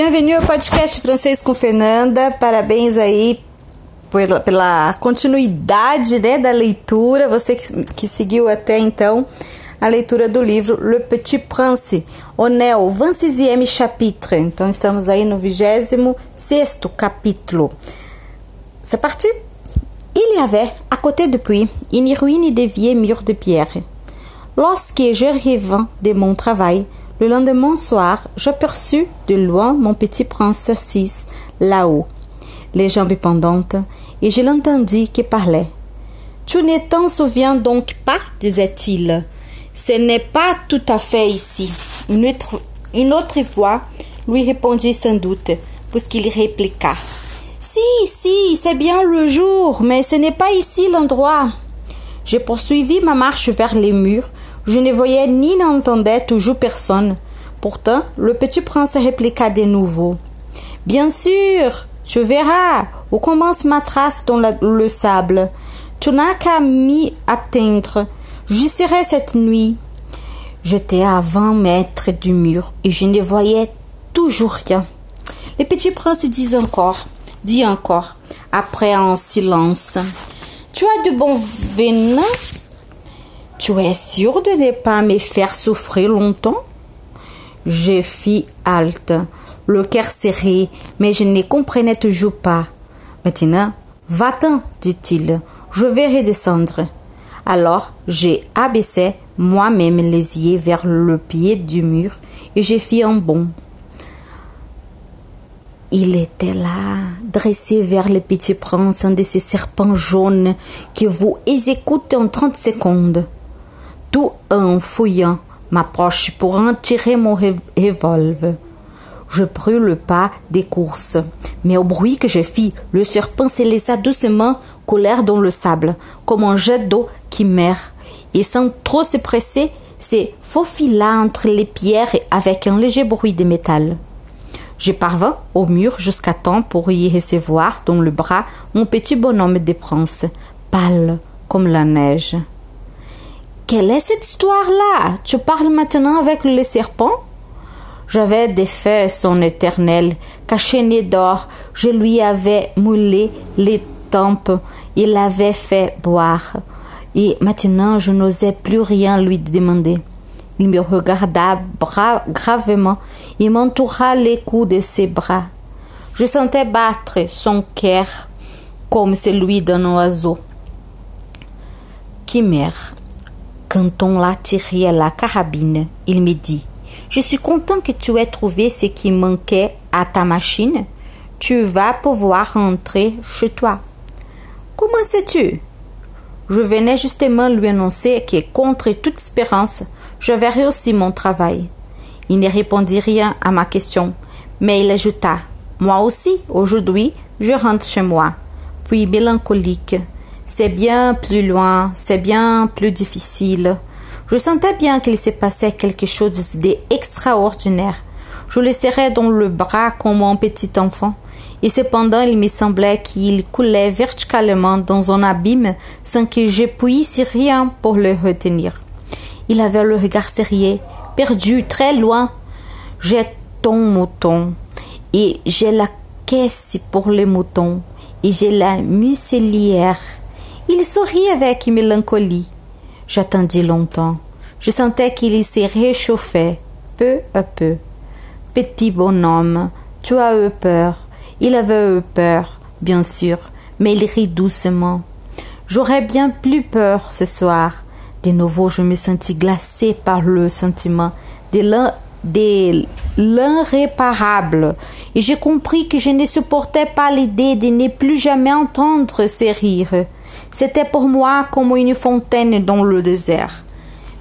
Bienvenue ao podcast Francês com Fernanda. Parabéns aí pela, pela continuidade né, da leitura. Você que, que seguiu até então a leitura do livro Le Petit Prince, Onel, 26e chapitre. Então estamos aí no 26 capítulo. C'est parti Il y avait, à côté du puits, une ruine de vieux murs de pierre. Lorsque je revins de mon travail, le lendemain soir, j'aperçus de loin mon petit prince assis là-haut, les jambes pendantes, et je l'entendis qui parlait. Tu ne t'en souviens donc pas? disait-il. Ce n'est pas tout à fait ici. Une autre, voix lui répondit sans doute, puisqu'il répliqua. Si, si, c'est bien le jour, mais ce n'est pas ici l'endroit. J'ai poursuivi ma marche vers les murs. Je ne voyais ni n'entendais toujours personne. Pourtant, le petit prince répliqua de nouveau. Bien sûr, tu verras où commence ma trace dans le sable. Tu n'as qu'à m'y atteindre. J'y serai cette nuit. J'étais à vingt mètres du mur et je ne voyais toujours rien. Le petit prince dit encore dit encore, après un silence. Tu as du bon venin Tu es sûr de ne pas me faire souffrir longtemps? Je fis halte, le cœur serré, mais je ne comprenais toujours pas. Maintenant, va-t'en, dit-il, je vais redescendre. Alors j'ai abaissé moi-même les yeux vers le pied du mur et j'ai fait un bond. Il était là, dressé vers le petit prince, un de ces serpents jaunes qui vous exécutent en trente secondes. Tout un fouillant m'approche pour en tirer mon revolver. Je brûle le pas des courses, mais au bruit que je fis, le serpent se laissa doucement couler dans le sable, comme un jet d'eau qui meurt, et sans trop se presser, se faufila entre les pierres avec un léger bruit de métal. Je parvins au mur jusqu'à temps pour y recevoir dans le bras mon petit bonhomme de prince, pâle comme la neige. Quelle est cette histoire-là? Tu parles maintenant avec le serpent? J'avais défait son éternel, caché d'or, je lui avais moulé les tempes, il l'avait fait boire, et maintenant je n'osais plus rien lui demander. Il me regarda gravement et m'entoura les coups de ses bras. Je sentais battre son cœur comme celui d'un oiseau. Chimère. Quand on l'a tiré à la carabine, il me dit Je suis content que tu aies trouvé ce qui manquait à ta machine. Tu vas pouvoir rentrer chez toi. Comment sais-tu? Je venais justement lui annoncer que, contre toute espérance, j'avais réussi mon travail. Il ne répondit rien à ma question, mais il ajouta Moi aussi, aujourd'hui, je rentre chez moi. Puis mélancolique. C'est bien plus loin, c'est bien plus difficile. Je sentais bien qu'il se passait quelque chose d'extraordinaire. Je le serrais dans le bras comme un petit enfant, et cependant il me semblait qu'il coulait verticalement dans un abîme sans que je puisse rien pour le retenir. Il avait le regard sérieux, perdu, très loin. J'ai ton mouton, et j'ai la caisse pour les moutons, et j'ai la muselière. Il sourit avec mélancolie. J'attendis longtemps. Je sentais qu'il se réchauffait, peu à peu. Petit bonhomme, tu as eu peur. Il avait eu peur, bien sûr, mais il rit doucement. J'aurais bien plus peur ce soir. De nouveau, je me sentis glacé par le sentiment de l'irréparable et j'ai compris que je ne supportais pas l'idée de ne plus jamais entendre ces rires. C'était pour moi comme une fontaine dans le désert.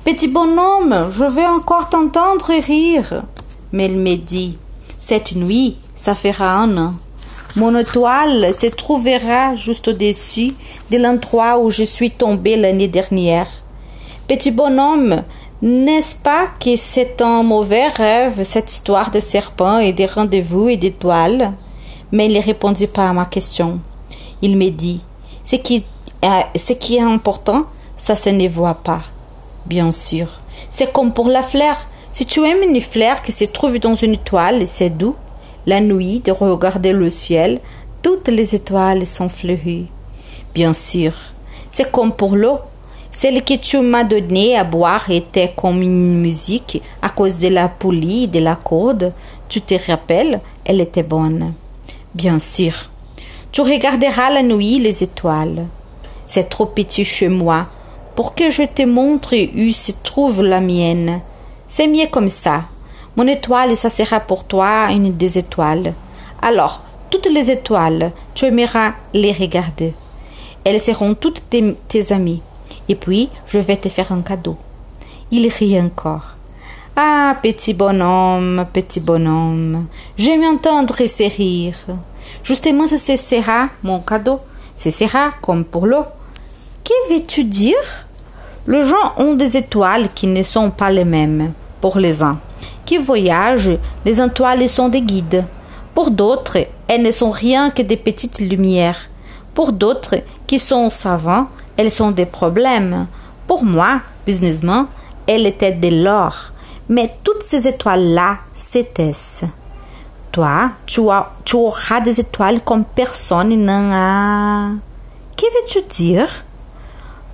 Petit bonhomme, je veux encore t'entendre rire. Mais il me dit, cette nuit, ça fera un an. Mon étoile se trouvera juste au-dessus de l'endroit où je suis tombé l'année dernière. Petit bonhomme, n'est-ce pas que c'est un mauvais rêve, cette histoire de serpents et des rendez-vous et d'étoiles Mais il ne répondit pas à ma question. Il me dit ce qui, euh, ce qui est important, ça se ne voit pas. Bien sûr. C'est comme pour la fleur. Si tu aimes une fleur qui se trouve dans une étoile, c'est doux. la nuit de regarder le ciel, toutes les étoiles sont fleuries. Bien sûr, c'est comme pour l'eau. Celle que tu m'as donnée à boire était comme une musique à cause de la poulie de la corde. Tu te rappelles, elle était bonne. Bien sûr. Tu regarderas la nuit les étoiles. C'est trop petit chez moi pour que je te montre où se trouve la mienne. C'est mieux comme ça. Mon étoile, ça sera pour toi une des étoiles. Alors, toutes les étoiles, tu aimeras les regarder. Elles seront toutes tes, amies. Et puis, je vais te faire un cadeau. Il rit encore. Ah, petit bonhomme, petit bonhomme, j'aime entendre ces rires. Justement, ce sera mon cadeau. Ce sera comme pour l'eau. Que veux-tu dire? Les gens ont des étoiles qui ne sont pas les mêmes. Pour les uns qui voyagent, les étoiles sont des guides. Pour d'autres, elles ne sont rien que des petites lumières. Pour d'autres qui sont savants, elles sont des problèmes. Pour moi, businessman, elles étaient de l'or. Mais toutes ces étoiles-là, c'était Toi, tu, as, tu auras des étoiles comme personne n'en a. Que veux-tu dire?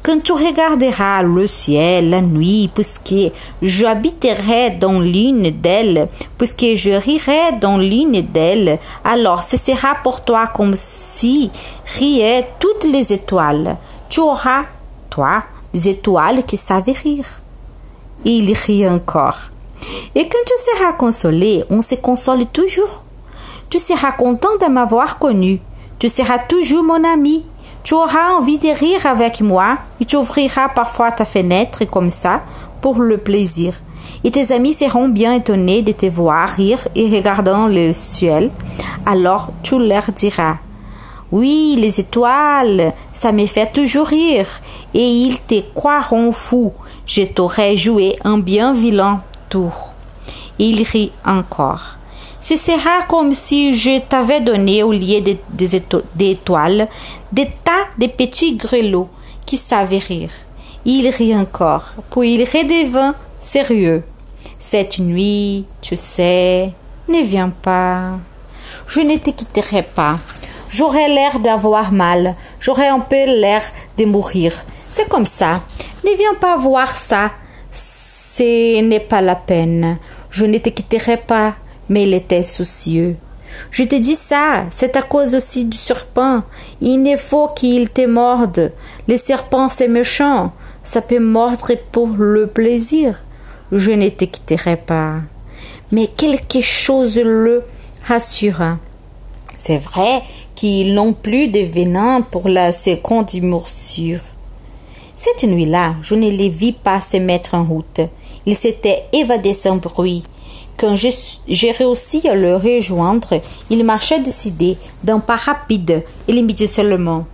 Quand tu regarderas le ciel la nuit, puisque j'habiterai dans l'une d'elles, puisque je rirai dans l'une d'elles, alors ce sera pour toi comme si riaient toutes les étoiles. Tu auras, toi, des étoiles qui savent rire. Il rit encore. Et quand tu seras consolé, on se console toujours. Tu seras content de m'avoir connu. Tu seras toujours mon ami. Tu auras envie de rire avec moi et tu ouvriras parfois ta fenêtre comme ça pour le plaisir. Et tes amis seront bien étonnés de te voir rire et regardant le ciel. Alors tu leur diras Oui, les étoiles, ça me fait toujours rire. Et ils te croiront fou. Je t'aurais joué un bien vilain tour. Il rit encore. Ce sera comme si je t'avais donné au lieu des étoiles des tas de petits grelots qui savaient rire. Il rit encore, puis il redevint sérieux. Cette nuit, tu sais, ne viens pas. Je ne te quitterai pas. J'aurai l'air d'avoir mal, j'aurai un peu l'air de mourir. C'est comme ça. Ne viens pas voir ça. Ce n'est pas la peine. Je ne te quitterai pas mais il était soucieux. Je te dis ça, c'est à cause aussi du serpent. Il ne faut qu'il te morde. Les serpents, c'est méchant. Ça peut mordre pour le plaisir. Je ne te quitterai pas. Mais quelque chose le rassura. C'est vrai qu'ils n'ont plus de venin pour la seconde morsure. Cette nuit-là, je ne les vis pas se mettre en route. Ils s'étaient évadés sans bruit. Quand j'ai réussi à le rejoindre, il marchait décidé, d'un pas rapide. Il me dit seulement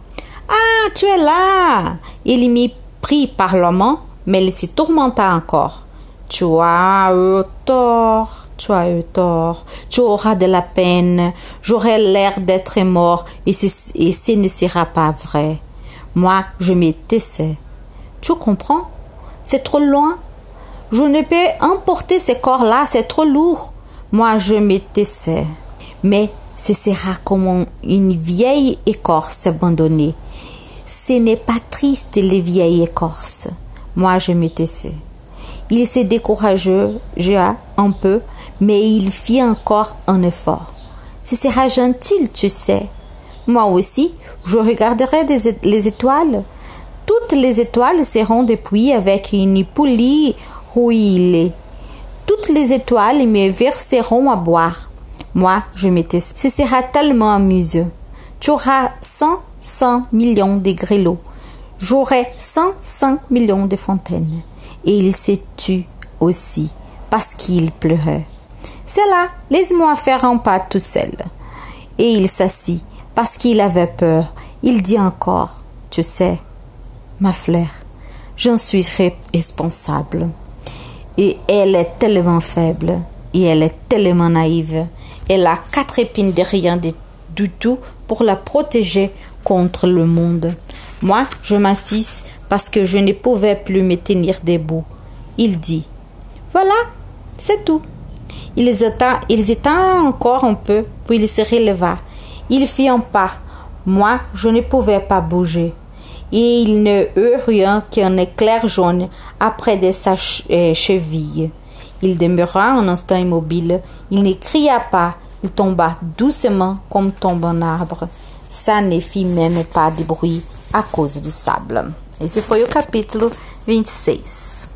Ah, tu es là Il m'y prit par la main, mais il s'y tourmenta encore. Tu as eu tort, tu as eu tort, tu auras de la peine, j'aurai l'air d'être mort et, et ce ne sera pas vrai. Moi, je me taisais. Tu comprends? C'est trop loin je ne peux emporter ce corps-là, c'est trop lourd. Moi, je me taisais. Mais ce sera comme une vieille écorce abandonnée. Ce n'est pas triste, les vieilles écorces. Moi, je me taisais. Il s'est découragé, un peu, mais il fit encore un effort. Ce sera gentil, tu sais. Moi aussi, je regarderai les étoiles. Toutes les étoiles seront depuis avec une poulie est. Toutes les étoiles me verseront à boire. Moi, je m'étais. Ce sera tellement amusant. Tu auras 100, 100 millions de grelots. J'aurai 100, millions de fontaines. Et il s'est tu aussi, parce qu'il pleurait. C'est là, laisse-moi faire un pas tout seul. Et il s'assit, parce qu'il avait peur. Il dit encore, tu sais, ma fleur, j'en suis responsable. Et elle est tellement faible et elle est tellement naïve. Elle a quatre épines de rien du tout pour la protéger contre le monde. Moi, je m'assis parce que je ne pouvais plus me tenir debout. Il dit Voilà, c'est tout. Il hésita, il hésita encore un peu, puis il se releva. Il fit un pas. Moi, je ne pouvais pas bouger. Et il ne eut rien qu'un éclair jaune après de sa euh, cheville. Il demeura un instant immobile. Il ne cria pas. Il tomba doucement comme tombe un arbre. Ça ne fit même pas de bruit à cause du sable. Esse foi o capítulo 26.